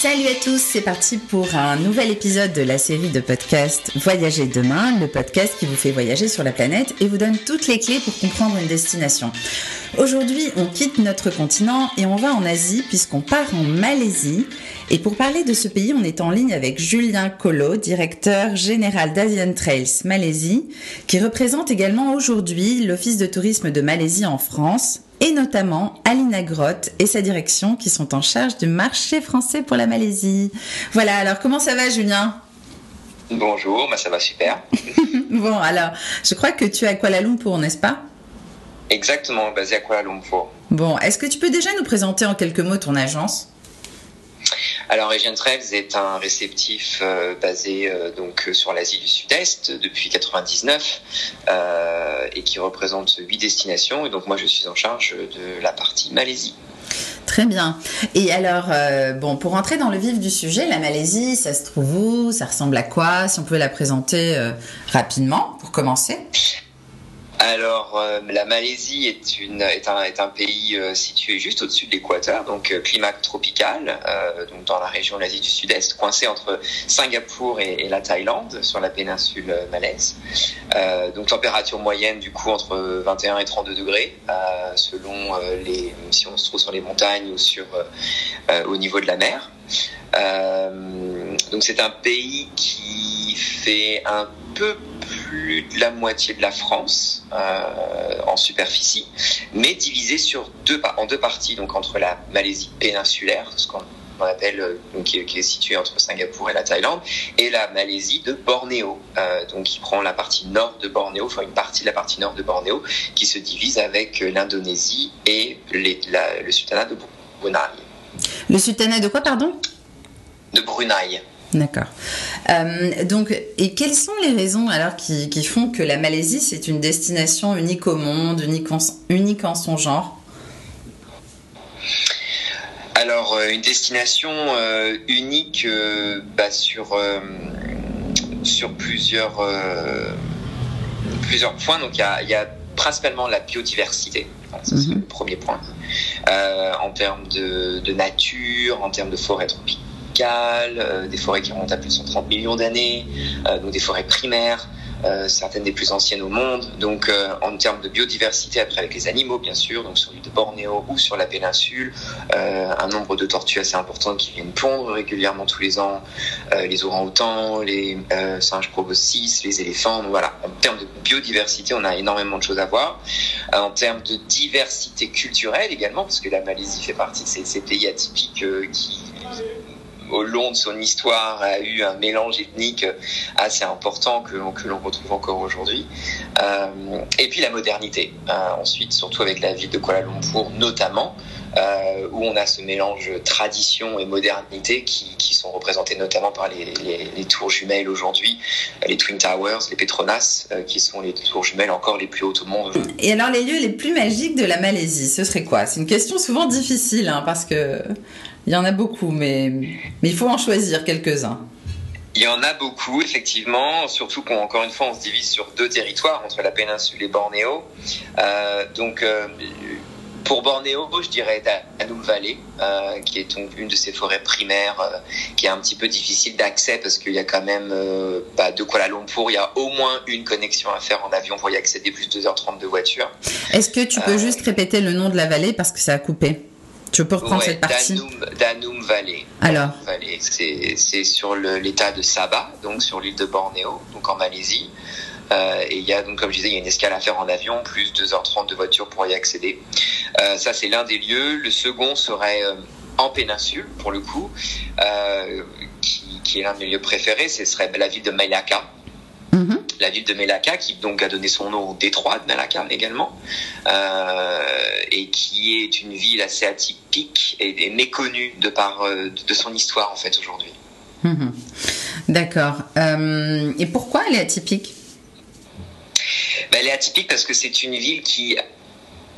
Salut à tous, c'est parti pour un nouvel épisode de la série de podcast Voyager demain, le podcast qui vous fait voyager sur la planète et vous donne toutes les clés pour comprendre une destination. Aujourd'hui, on quitte notre continent et on va en Asie puisqu'on part en Malaisie. Et pour parler de ce pays, on est en ligne avec Julien Colo, directeur général d'Asian Trails Malaisie, qui représente également aujourd'hui l'Office de tourisme de Malaisie en France et notamment Alina Grotte et sa direction qui sont en charge du marché français pour la Malaisie. Voilà, alors comment ça va Julien? Bonjour, bah ça va super. bon, alors, je crois que tu es à Kuala Lumpur, n'est-ce pas? Exactement, basé à Kuala Lumpur. Bon, est-ce que tu peux déjà nous présenter en quelques mots ton agence? Alors, Asian Trails est un réceptif euh, basé euh, donc sur l'Asie du Sud-Est depuis 99 euh, et qui représente huit destinations. Et donc, moi, je suis en charge de la partie Malaisie. Très bien. Et alors, bon, pour entrer dans le vif du sujet, la Malaisie, ça se trouve où? Ça ressemble à quoi? Si on peut la présenter rapidement, pour commencer. Alors, euh, la Malaisie est, un, pays euh, situé juste au-dessus de l'équateur, donc euh, climat tropical, donc dans la région de l'Asie du Sud-Est, coincé entre Singapour et, la Thaïlande, sur la péninsule malaise. donc température moyenne du coup entre 21 et 32 degrés, selon si on se trouve sur les montagnes ou sur, au niveau de la mer. donc c'est un pays qui fait un peu plus de la moitié de la France euh, en superficie, mais divisé sur deux, en deux parties, donc entre la Malaisie péninsulaire, ce qu'on appelle, euh, donc, qui, est située entre Singapour et la Thaïlande, et la Malaisie de Bornéo, euh, donc qui prend la partie nord de Bornéo, enfin une partie de la partie nord de Bornéo, qui se divise avec l'Indonésie et le sultanat de Brunei. Le sultanat de quoi, pardon? De Brunei. D'accord. Euh, donc, et quelles sont les raisons alors qui, font que la Malaisie c'est une destination unique au monde, unique en, unique en son genre? Alors, euh, une destination euh, unique bah, sur sur plusieurs plusieurs points. Donc, il y a, principalement la biodiversité. c'est le mhm. premier point. en termes de, de, nature, en termes de forêt tropicale euh, des forêts qui remontent à plus de 130 millions d'années, euh, donc des forêts primaires. Euh, certaines des plus anciennes au monde. Donc, en termes de biodiversité, après avec les animaux, bien sûr, donc sur l'île de Bornéo ou sur la péninsule, un nombre de tortues assez important qui viennent pondre régulièrement tous les ans, les orang-outans, les singes proboscis, les éléphants. Donc, voilà, en termes de biodiversité, on a énormément de choses à voir. en termes de diversité culturelle également, parce que la Malaisie fait partie de ces pays atypiques qui au long de son histoire, a eu un mélange ethnique assez important que, que l'on retrouve encore aujourd'hui. Euh, et puis la modernité. Euh, ensuite, surtout avec la ville de Kuala Lumpur, notamment, euh, où on a ce mélange tradition et modernité qui, qui sont représentés notamment par les, les, tours jumelles aujourd'hui, les Twin Towers, les Petronas, qui sont les tours jumelles encore les plus hautes au monde. Et alors les lieux les plus magiques de la Malaisie, ce serait quoi? C'est une question souvent difficile hein, parce que il y en a beaucoup, mais, mais il faut en choisir quelques-uns. Il y en a beaucoup, effectivement, surtout qu'encore une fois, on se divise sur deux territoires, entre la péninsule et Bornéo. Euh, donc, euh, pour Bornéo, je dirais Danum Valley, euh, qui est donc une de ces forêts primaires qui est un petit peu difficile d'accès parce qu'il y a quand même, bah, de Kuala Lumpur, il y a au moins une connexion à faire en avion pour y accéder, plus de 2h30 de voiture. Est-ce que tu peux juste répéter le nom de la vallée parce que ça a coupé? Tu peux reprendre cette partie Danum, Danum Valley. Alors C'est sur l'état de Sabah, donc sur l'île de Bornéo, donc en Malaisie. Euh, et il y a donc, comme je disais, il y a une escale à faire en avion, plus 2h30 de voiture pour y accéder. Euh, ça, c'est l'un des lieux. Le second serait euh, en péninsule, pour le coup, qui, qui, est l'un de mes lieux préférés. Ce serait la ville de Malacca la ville de Melaka, qui donc a donné son nom au détroit de Melaka également, euh, et qui est une ville assez atypique et, méconnue de par euh, de son histoire en fait aujourd'hui. Mhm. D'accord. Euh, et pourquoi elle est atypique? Ben, Elle est atypique parce que c'est une ville qui,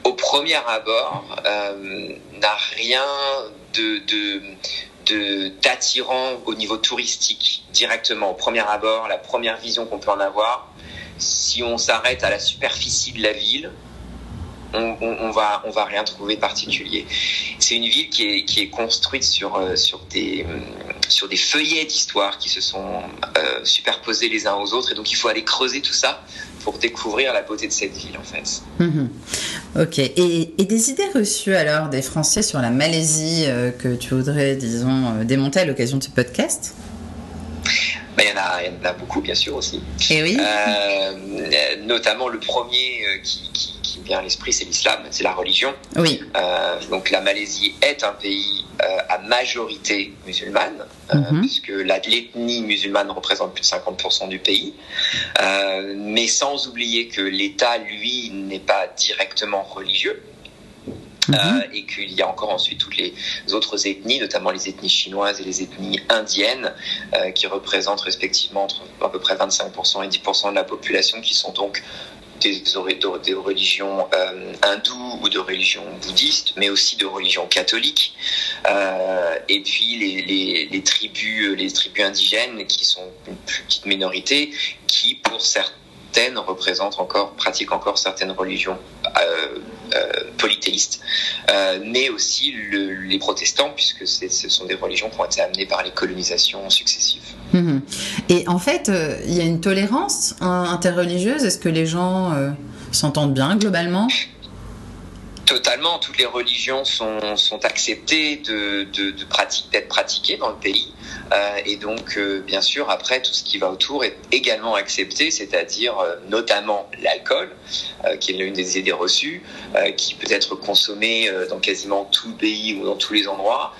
au premier abord, n'a rien de, de d'attirant au niveau touristique directement au premier abord, la première vision qu'on peut en avoir. Si on s'arrête à la superficie de la ville, on, va, on va rien trouver de particulier. C'est une ville qui est, qui est construite sur, euh, sur, des, sur des feuillets d'histoire qui se sont euh, superposés les uns aux autres. Et donc, il faut aller creuser tout ça pour découvrir la beauté de cette ville, en fait. Mhm. Ok. Et, et, des idées reçues, alors, des Français sur la Malaisie euh, que tu voudrais, disons, démonter à l'occasion de ce podcast? Ben, il, y en a, il y en a beaucoup, bien sûr, aussi. Et eh oui. notamment le premier qui, qui vient à l'esprit, c'est l'islam, c'est la religion. Oui. Euh, donc la Malaisie est un pays euh, à majorité musulmane, euh, mhm. puisque l'ethnie musulmane représente plus de 50% du pays. mais sans oublier que l'État, lui, n'est pas directement religieux. Mhm. et qu'il y a encore ensuite toutes les autres ethnies, notamment les ethnies chinoises et les ethnies indiennes, qui représentent respectivement entre à peu près 25% et 10% de la population, qui sont donc des, religions euh, hindoues ou de religions bouddhistes, mais aussi de religions catholiques. Euh, et puis les, les, tribus, les tribus indigènes qui sont une plus petite minorité, qui pour certaines représentent encore, pratiquent encore certaines religions euh, polythéistes, mais aussi les protestants, puisque ce sont des religions qui ont été amenées par les colonisations successives. Mhm. Et en fait, euh, il y a une tolérance interreligieuse. Est-ce que les gens euh, s'entendent bien globalement? Totalement, toutes les religions sont, acceptées de, d'être pratiquées dans le pays. Euh, et donc, bien sûr, après, tout ce qui va autour est également accepté, c'est-à-dire notamment l'alcool, qui est l'une des idées reçues, qui peut être consommé dans quasiment tout le pays ou dans tous les endroits.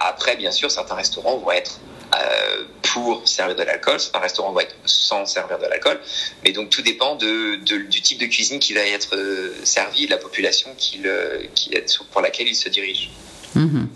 après, bien sûr, certains restaurants vont être euh, pour servir de l'alcool. Un restaurant va être sans servir de l'alcool. Mais donc tout dépend de, du type de cuisine qui va être euh, servi de la population qui, qui, pour laquelle il se dirige. Mhm.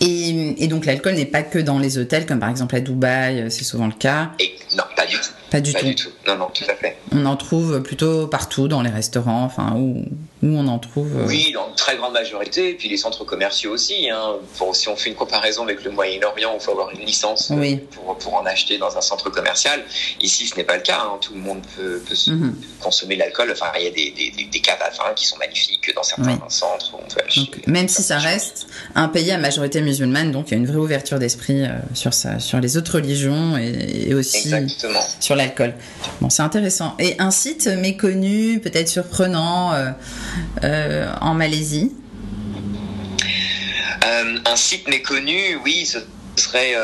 Et, et, donc l'alcool n'est pas que dans les hôtels, comme par exemple à Dubaï, euh, c'est souvent le cas? Et, non, pas du tout. Pas du, tout. tout. Non, non, tout à fait. On en trouve plutôt partout dans les restaurants, enfin où, où on en trouve. Euh, oui, dans une très grande majorité, et puis les centres commerciaux aussi. Hein. Si on fait une comparaison avec le Moyen-Orient, il faut avoir une licence euh, pour, pour, en acheter dans un centre commercial. Ici, ce n'est pas le cas. Hein. Tout le monde peut, peut mhm. consommer l'alcool. Enfin, il y a des, des, des, caves à vin qui sont magnifiques dans certains centres où on peut acheter. Donc, même si ça reste un pays à majorité musulmane, donc il y a une vraie ouverture d'esprit euh, sur ça, sur les autres religions et, et aussi Exactement. sur l'alcool. Bon, c'est intéressant. Et un site méconnu, peut-être surprenant euh, en Malaisie euh, Un site méconnu, oui, ce serait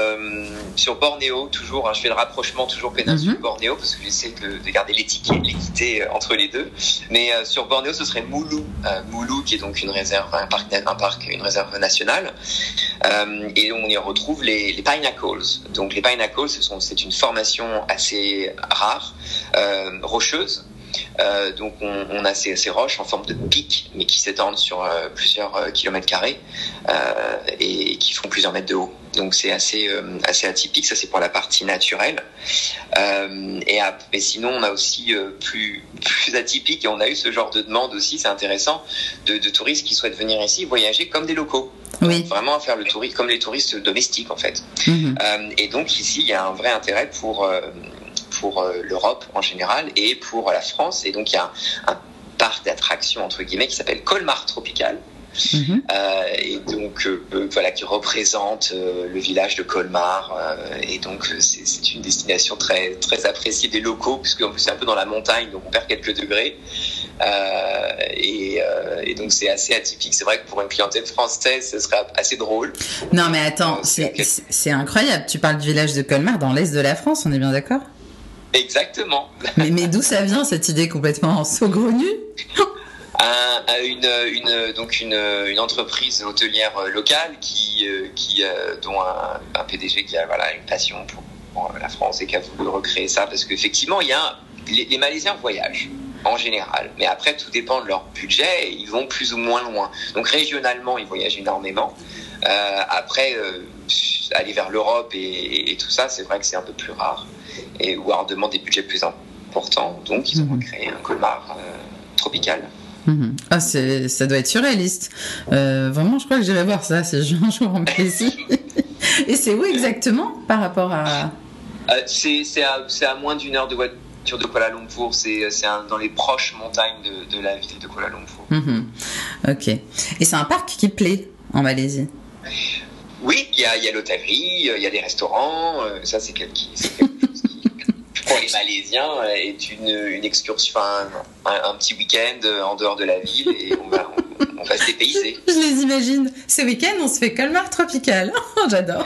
sur Bornéo, toujours. Hein, je fais le rapprochement toujours péninsule mhm. Bornéo parce que j'essaie de, de, garder l'équité entre les deux. Mais sur Bornéo, ce serait Moulou, Moulou qui est donc une réserve, un parc, un parc une réserve nationale. et on y retrouve les, les pinnacles. Donc les pinnacles, c'est une formation assez rare, rocheuse euh, donc on, a ces, roches en forme de pic, mais qui s'étendent sur euh, plusieurs euh, kilomètres carrés et qui font plusieurs mètres de haut. Donc c'est assez assez atypique. Ça c'est pour la partie naturelle. et, et, sinon on a aussi plus plus atypique et on a eu ce genre de demande aussi. C'est intéressant de, touristes qui souhaitent venir ici voyager comme des locaux. Oui. vraiment faire le tourisme comme les touristes domestiques en fait. Mhm. et donc ici il y a un vrai intérêt pour pour euh, l'Europe en général et pour la France. Et donc il y a un, parc d'attractions entre guillemets qui s'appelle Colmar Tropical. Mhm. Euh, et donc euh, voilà qui représente le village de Colmar. Et donc c'est une destination très très appréciée des locaux puisque c'est un peu dans la montagne donc on perd quelques degrés. Et, et, donc c'est assez atypique. C'est vrai que pour une clientèle française ce serait assez drôle. Non mais attends c'est incroyable. Tu parles du village de Colmar dans l'est de la France on est bien d'accord? Exactement. Mais, mais d'où ça vient cette idée complètement saugrenue? Une, une, donc une, une, entreprise hôtelière locale qui, euh, qui euh, dont un, un, PDG qui a voilà, une passion pour, la France et qui a voulu recréer ça parce qu'effectivement il y a les, les, Malaisiens voyagent en général mais après tout dépend de leur budget ils vont plus ou moins loin donc régionalement ils voyagent énormément euh, après aller vers l'Europe et, et, tout ça c'est vrai que c'est un peu plus rare et ou alors demande des budgets plus importants. Donc, ils ont mhm. créé un colmar euh, tropical. Mhm. Ah, ça doit être surréaliste. Euh, vraiment, je crois que j'irai voir ça si un jour en Malaisie. Et c'est où exactement par rapport à euh, C'est à, à, moins d'une heure de voiture de Kuala Lumpur, c'est dans les proches montagnes de, la ville de Kuala Lumpur. Mhm. Ok. Et c'est un parc qui plaît en Malaisie? Oui, il y a, l'hôtellerie, il y a des restaurants. Euh, ça, c'est quelque, chose qui, pour les Malaisiens, est une, une excursion, un, un, petit week-end en dehors de la ville et on va, on, va se dépayser. Je les imagine. Ce week-end, on se fait Colmar tropical. J'adore.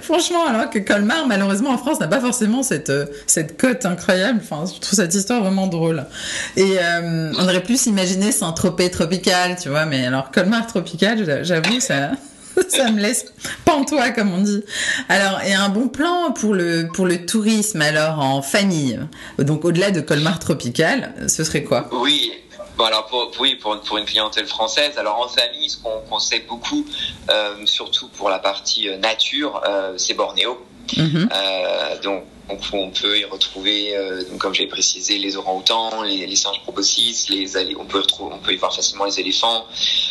Franchement, alors que Colmar, malheureusement en France, n'a pas forcément cette, euh, cette cote incroyable. Enfin, je trouve cette histoire vraiment drôle. Et euh, on aurait pu s'imaginer Saint-Tropez tropical, tu vois, mais alors Colmar tropical, j'avoue, ça. ça me laisse pantois comme on dit. Alors, et un bon plan pour le pour le tourisme alors en famille. Donc au-delà de Colmar tropical, ce serait quoi? Oui, Bon, alors pour, oui, pour, pour, une clientèle française, alors en famille, ce qu'on conseille beaucoup, euh, surtout pour la partie euh, nature, euh, c'est Bornéo. Mhm. Euh, donc, on peut y retrouver, euh, donc, comme j'ai précisé, les orang-outans, les, les, singes proboscis, les, on, peut retrouver, on peut y voir facilement les éléphants.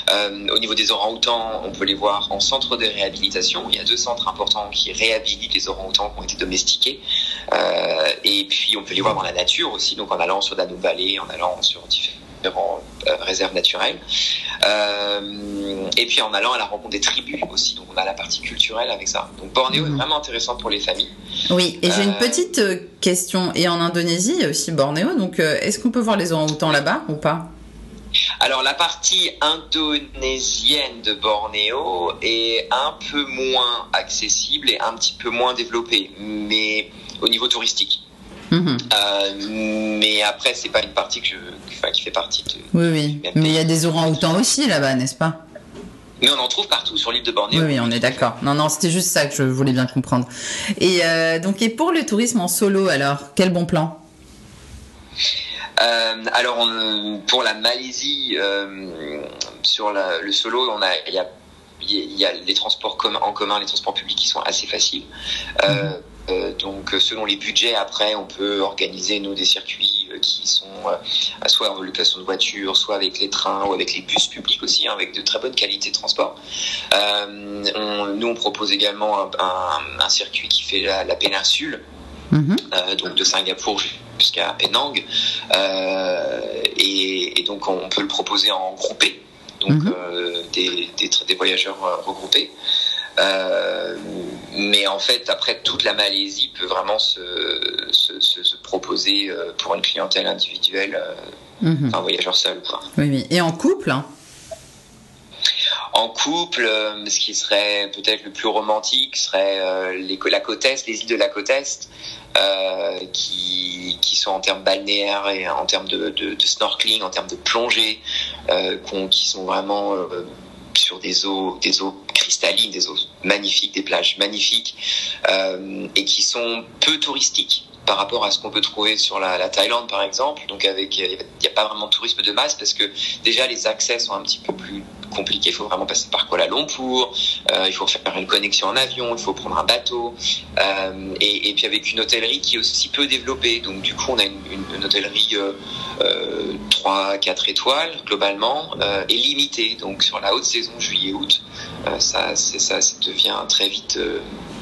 Euh, au niveau des orang-outans, on peut les voir en centre de réhabilitation. Il y a deux centres importants qui réhabilitent les orang-outans qui ont été domestiqués. et puis, on peut les voir dans la nature aussi, donc en allant sur Danube Valley, en allant sur différents en euh, réserve naturelle. Euh, et puis en allant à la rencontre des tribus aussi. Donc on a la partie culturelle avec ça. Donc Bornéo est mhm. vraiment intéressant pour les familles. Oui, et j'ai une euh, petite question. Et en Indonésie, il y a aussi Bornéo. Donc est-ce qu'on peut voir les orang-outans là-bas ou pas? Alors la partie indonésienne de Bornéo est un peu moins accessible et un petit peu moins développée, mais au niveau touristique. Mhm. Euh, mais après, c'est pas une partie que je, qui fait partie de. Oui, oui. Mais il y a des orang-outans aussi là-bas, n'est-ce pas? Mais on en trouve partout sur l'île de Bornéo. Oui, oui, on est d'accord. Non, non, c'était juste ça que je voulais bien comprendre. Et euh, donc, et pour le tourisme en solo, alors, quel bon plan? Euh, Alors, pour la Malaisie, sur le solo, on a, il y a, y a les transports en commun, les transports publics qui sont assez faciles. Mhm. Euh, donc selon les budgets, après, on peut organiser nous des circuits euh, qui sont euh, soit en location de voiture, soit avec les trains ou avec les bus publics aussi, hein, avec de très bonnes qualités de transport. nous, on propose également un, circuit qui fait la, péninsule, mhm. donc de Singapour jusqu'à Penang, et, donc on peut le proposer en groupé, donc mhm. des, des, voyageurs regroupés. Euh, mais en fait, après, toute la Malaisie peut vraiment se, se, se, proposer euh, pour une clientèle individuelle, euh, mhm. un voyageur seul. Quoi. Oui, oui. Et en couple hein? En couple, ce qui serait peut-être le plus romantique serait les, la côte Est, les îles de la côte Est, qui, qui sont en termes balnéaires et en termes de, de, de snorkeling, en termes de plongée, qui sont vraiment sur des eaux, cristallines, des eaux magnifiques, des plages magnifiques, euh, et qui sont peu touristiques par rapport à ce qu'on peut trouver sur la, la, Thaïlande par exemple. Donc il n'y a pas vraiment de tourisme de masse parce que déjà les accès sont un petit peu plus compliqués. Il faut vraiment passer par Kuala Lumpur, euh, il faut faire une connexion en avion, il faut prendre un bateau, euh, et, et, puis avec une hôtellerie qui est aussi peu développée. Donc du coup on a une, une, hôtellerie euh, 3, euh, 4 étoiles globalement et limitée. Donc sur la haute saison juillet-août, ça, ça, ça devient très vite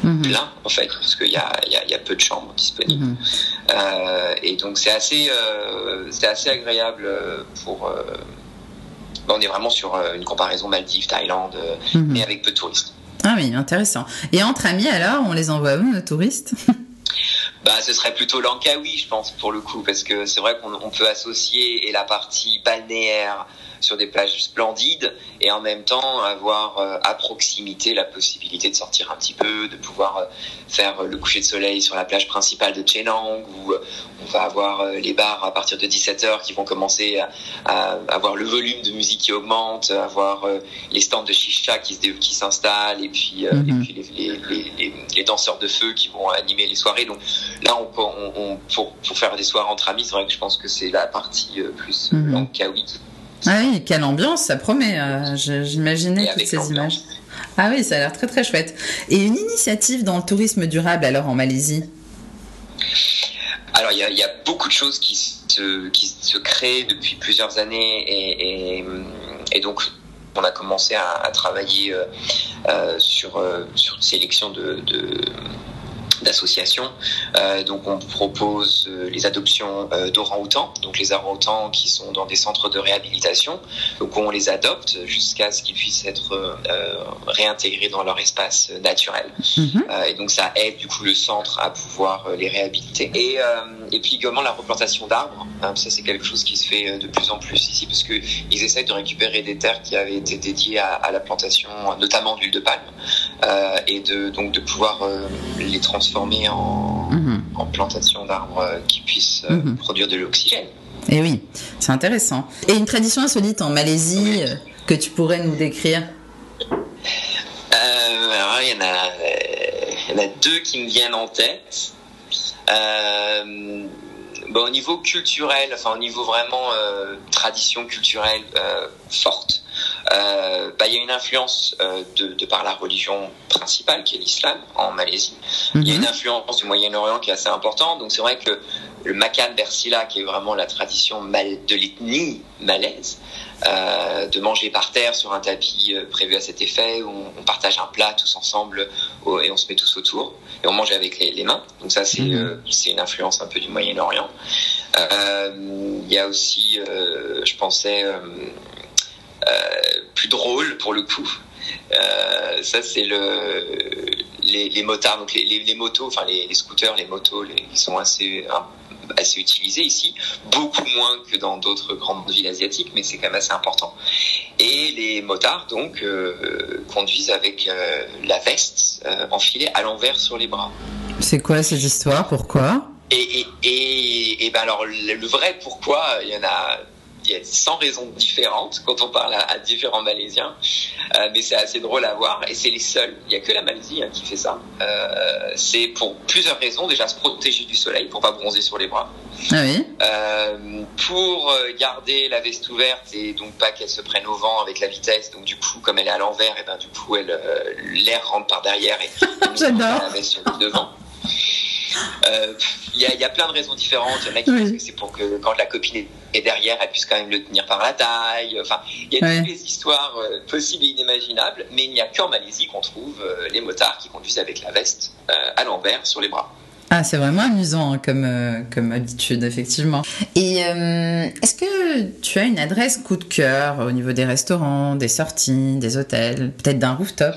Mhm. plein en fait parce qu'il y a, y, y a, peu de chambres disponibles mhm. et donc c'est assez c'est assez agréable pour euh, on est vraiment sur une comparaison Maldives Thaïlande mhm. mais avec peu de touristes. Ah oui intéressant. Et entre amis alors on les envoie où nos touristes? Bah, ce serait plutôt Langkawi, je pense, pour le coup, parce que c'est vrai qu'on peut associer et la partie balnéaire sur des plages splendides et en même temps avoir euh, à proximité la possibilité de sortir un petit peu, de pouvoir euh, faire le coucher de soleil sur la plage principale de Chenang où euh, on va avoir les bars à partir de 17h qui vont commencer à, avoir le volume de musique qui augmente, avoir les stands de chicha qui qui s'installent et puis, et mhm. puis les, les, danseurs de feu qui vont animer les soirées. Donc là, on, on, pour, pour, faire des soirées entre amis, c'est vrai que je pense que c'est la partie plus mm ah oui, quelle ambiance, ça promet. Euh, j'imaginais toutes ces images. Ah oui, ça a l'air très très chouette. Et une initiative dans le tourisme durable alors en Malaisie? Alors il y, a beaucoup de choses qui se, qui se créent depuis plusieurs années et, et, donc on a commencé à, travailler euh, euh, sur, sur une sélection de, d'associations. Euh, donc on propose euh, les adoptions euh, d'orang-outans, donc les orang-outans qui sont dans des centres de réhabilitation. Donc on les adopte jusqu'à ce qu'ils puissent être euh, réintégrés dans leur espace naturel. Euh, et donc ça aide du coup le centre à pouvoir euh, les réhabiliter. Et, et puis également la replantation d'arbres. Hein, ça c'est quelque chose qui se fait de plus en plus ici parce que ils essayent de récupérer des terres qui avaient été dédiées à, à la plantation, notamment d'huile de palme, et de donc de pouvoir les transformer transformer en, mhm. en plantation d'arbres qui puissent euh, mhm. produire de l'oxygène. Et eh oui, c'est intéressant. Et une tradition insolite en Malaisie euh, que tu pourrais nous décrire euh, alors, il, y en a, il y en a deux qui me viennent en tête. Euh, bon, au niveau culturel, enfin au niveau vraiment euh, tradition culturelle euh, forte, euh, bah, il y a une influence euh, de, de, par la religion principale qui est l'islam en Malaisie. Il y a une mhm. influence du Moyen-Orient qui est assez importante. Donc c'est vrai que le Makan Bersila, qui est vraiment la tradition mal, de l'ethnie malaise, euh, de manger par terre sur un tapis prévu à cet effet, où on, on partage un plat tous ensemble au, et on se met tous autour et on mange avec les, les mains. Donc ça c'est mmh. c'est une influence un peu du Moyen-Orient. Il y a aussi, je pensais drôle pour le coup. Euh, ça c'est le les, les, motards, donc les, les, les motos, enfin les, scooters, les motos, ils sont assez assez utilisés ici, beaucoup moins que dans d'autres grandes villes asiatiques, mais c'est quand même assez important. Et les motards donc euh, conduisent avec euh, la veste enfilée à l'envers sur les bras. C'est quoi cette histoire? Pourquoi? Et, et, et, et, ben alors le vrai pourquoi, il y en a il y a 100 raisons différentes quand on parle à, à différents Malaisiens, euh, mais c'est assez drôle à voir et c'est les seuls. Il n'y a que la Malaisie hein, qui fait ça. Euh, c'est pour plusieurs raisons. Déjà, se protéger du soleil pour pas bronzer sur les bras. Ah oui. Euh, pour garder la veste ouverte et donc pas qu'elle se prenne au vent avec la vitesse. Donc du coup, comme elle est à l'envers, et ben du coup, elle l'air rentre par derrière et la veste sur le devant. Il euh, y, a, y, a, plein de raisons différentes. Il y en a qui oui. que c'est pour que quand la copine est derrière, elle puisse quand même le tenir par la taille. Enfin, il y a oui. toutes les histoires euh, possibles et inimaginables, mais il n'y a qu'en Malaisie qu'on trouve euh, les motards qui conduisent avec la veste à l'envers sur les bras. Ah, c'est vraiment amusant hein, comme, euh, comme habitude, effectivement. Et euh, est-ce que tu as une adresse coup de cœur au niveau des restaurants, des sorties, des hôtels, peut-être d'un rooftop?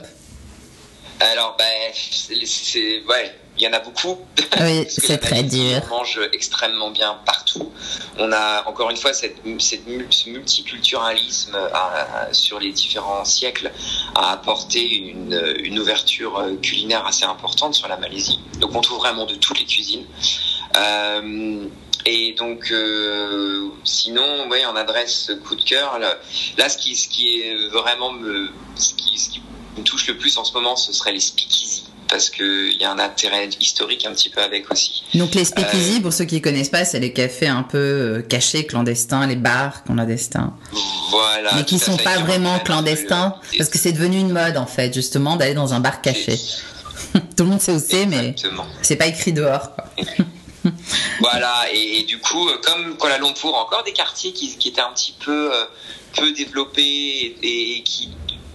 Alors, ben, c'est. Ouais il y en a beaucoup. Oui, c'est très dur. On mange extrêmement bien partout. On a encore une fois cette, cette ce multiculturalisme à, sur les différents siècles a apporté une, une, ouverture culinaire assez importante sur la Malaisie. Donc on trouve vraiment de toutes les cuisines. Euh, et donc, euh, sinon, ouais, en adresse coup de cœur, là, là, ce qui, ce qui est vraiment me, ce qui, ce qui me touche le plus en ce moment, ce serait les speakeasy parce qu'il y a un intérêt historique un petit peu avec aussi. Donc les speakeasy, euh, pour ceux qui ne connaissent pas, c'est les cafés un peu euh, cachés, clandestins, les bars clandestins. Voilà. Mais qui ne sont pas vraiment clandestins, le... parce que c'est devenu une mode en fait, justement, d'aller dans un bar caché. Tout le monde sait où c'est, mais c'est pas écrit dehors. voilà, et, et, du coup, comme Kuala Lumpur, encore des quartiers qui, qui étaient un petit peu euh, peu développés et, et qui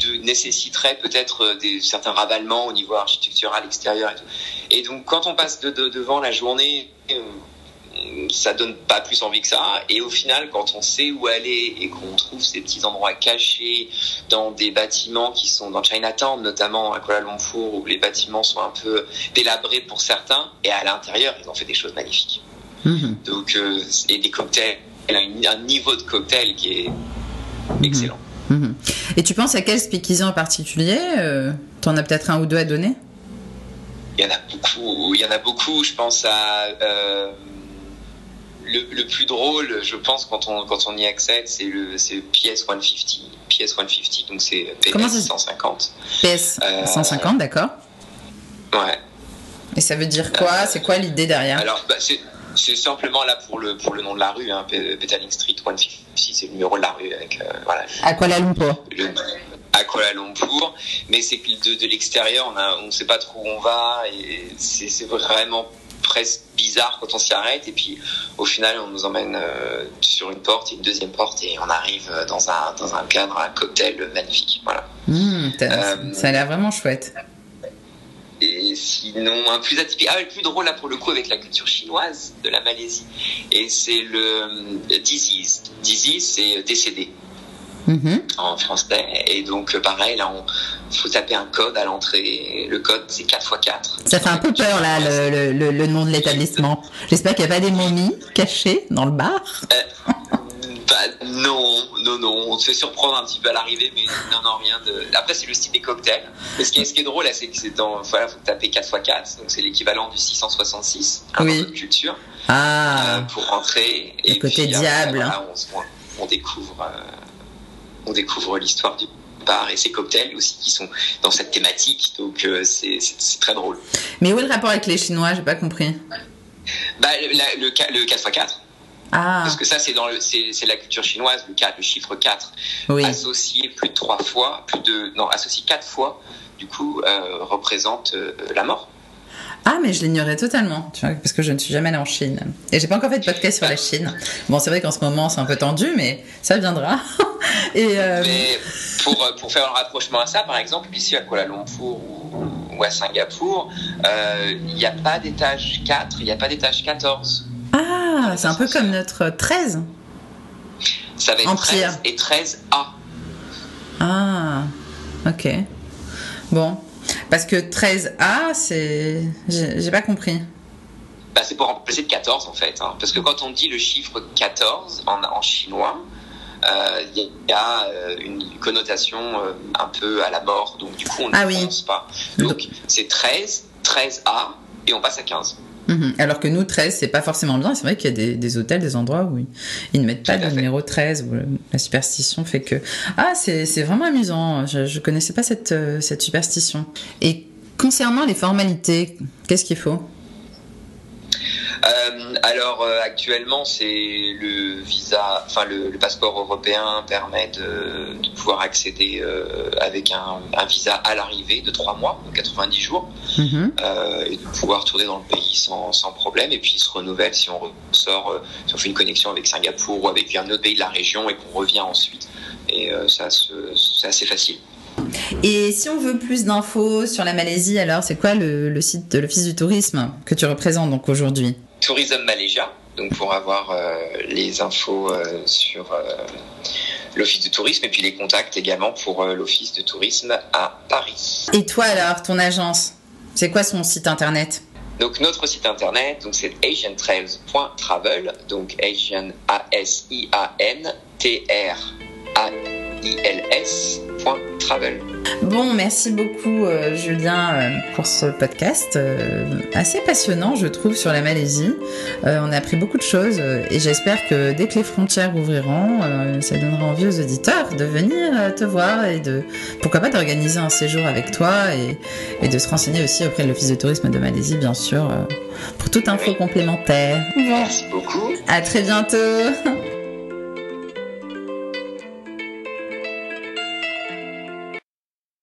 de, nécessiterait peut-être des, certains ravalements au niveau architectural extérieur et tout. Et donc, quand on passe de, de, devant la journée, euh, ça donne pas plus envie que ça. Et au final, quand on sait où aller et qu'on trouve ces petits endroits cachés dans des bâtiments qui sont dans Chinatown, notamment à Kuala Lumpur, où les bâtiments sont un peu délabrés pour certains, et à l'intérieur, ils ont fait des choses magnifiques. Mmh. Donc, euh, et des cocktails, un, un niveau de cocktail qui est mmh. excellent. Mmh. Et tu penses à quel speakeasy en particulier euh, T'en as peut-être un ou deux à donner? Il y en a beaucoup. Il y en a beaucoup. Je pense à euh, le, le, plus drôle, je pense, quand on, quand on y accède, c'est le c'est PS 150. PS 150, donc c'est PS Comment 150. PS 150, euh, d'accord. Ouais. Et ça veut dire quoi? C'est quoi l'idée derrière? Alors, bah, c'est c'est simplement là pour le, pour le nom de la rue, hein, Petaling Street 150, c'est le numéro de la rue. Avec, euh, voilà, à Kuala Lumpur. Le, à Kuala Lumpur, mais c'est que de, de l'extérieur, on ne on sait pas trop où on va, et c'est vraiment presque bizarre quand on s'y arrête, et puis au final, on nous emmène euh, sur une porte, une deuxième porte, et on arrive dans un, dans un cadre, un cocktail magnifique. Voilà. Mmh, euh, ça a l'air vraiment chouette et sinon, un plus atypique, ah, le plus drôle là pour le coup avec la culture chinoise de la Malaisie. Et c'est le disease. Disease, c'est décédé. Mhm. en français. Et donc, pareil, là, on faut taper un code à l'entrée. Le code, c'est 4 x 4. Ça fait un peu peur, là, le, le, le nom de l'établissement. J'espère qu'il n'y a pas des momies cachées dans le bar. Euh, non, non, non. On se fait surprendre un petit peu à l'arrivée, mais non, non, rien de. Après, c'est le style des cocktails. Mais ce qui est, ce qui est drôle, là, c'est que c'est dans. Voilà, faut taper 4 x 4. Donc, c'est l'équivalent du 666 hein, oui. culture. Ah. Euh, pour rentrer. Et côté diable. on, découvre. Euh, on découvre l'histoire du bar et ses cocktails aussi qui sont dans cette thématique. Donc euh, c'est très drôle. Mais où est le rapport avec les Chinois? J'ai pas compris. Bah, le, le 4x4. Ah. Parce que ça, c'est dans le, c'est, la culture chinoise, le 4, le chiffre 4. Associé plus de 3 fois, plus de, non, associé 4 fois, du coup, euh, représente euh, la mort. Ah, mais je l'ignorais totalement, tu vois, parce que je ne suis jamais allée en Chine. Et j'ai pas encore fait de podcast sur la Chine. Bon, c'est vrai qu'en ce moment, c'est un peu tendu, mais ça viendra. Et euh, Mais pour, pour faire un rapprochement à ça, par exemple, ici à Kuala Lumpur ou, à Singapour, il n'y a pas d'étage 4, il n'y a pas d'étage 14. Ah, c'est un peu comme notre 13. Ça va être 13 et 13A. Ah, ok. Bon, parce que 13A, c'est. J'ai pas compris. Bah, c'est pour remplacer le 14 en fait. Hein. Parce que quand on dit le chiffre 14 en, en chinois, euh, il y a euh, une connotation euh, un peu à la mort. Donc du coup, on ne ah pense pas. Donc c'est 13, 13A et on passe à 15. Mhm. Alors que nous, 13, c'est pas forcément bien. C'est vrai qu'il y a des, hôtels, des endroits où ils, ne mettent pas le numéro 13, où la superstition fait que. Ah, c'est vraiment amusant. Je, ne connaissais pas cette, euh, cette superstition. Et concernant les formalités, qu'est-ce qu'il faut? Euh, alors euh, actuellement, c'est le visa, enfin le, passeport européen permet de, pouvoir accéder euh, avec un, visa à l'arrivée de 3 mois, donc 90 jours, mhm. et de pouvoir tourner dans le pays sans, sans, problème. Et puis il se renouvelle si on ressort, si on fait une connexion avec Singapour ou avec un autre pays de la région et qu'on revient ensuite. Et ça, c'est assez facile. Et si on veut plus d'infos sur la Malaisie, alors c'est quoi le, le site de l'Office du tourisme que tu représentes donc aujourd'hui? Tourism Malaysia, donc pour avoir euh, les infos euh, sur euh, l'office de tourisme et puis les contacts également pour l'office de tourisme à Paris. Et toi alors, ton agence, c'est quoi son site internet? Donc notre site internet, donc c'est asiantrails.travel, donc Asian A S I A N T R A I L S travel. Bon, merci beaucoup euh, Julien euh, pour ce podcast euh, assez passionnant, je trouve, sur la Malaisie. on a appris beaucoup de choses et j'espère que dès que les frontières ouvriront, ça donnera envie aux auditeurs de venir te voir et de pourquoi pas d'organiser un séjour avec toi et, de se renseigner aussi auprès de l'Office de tourisme de Malaisie, bien sûr, pour toute info complémentaire. Merci beaucoup. À très bientôt.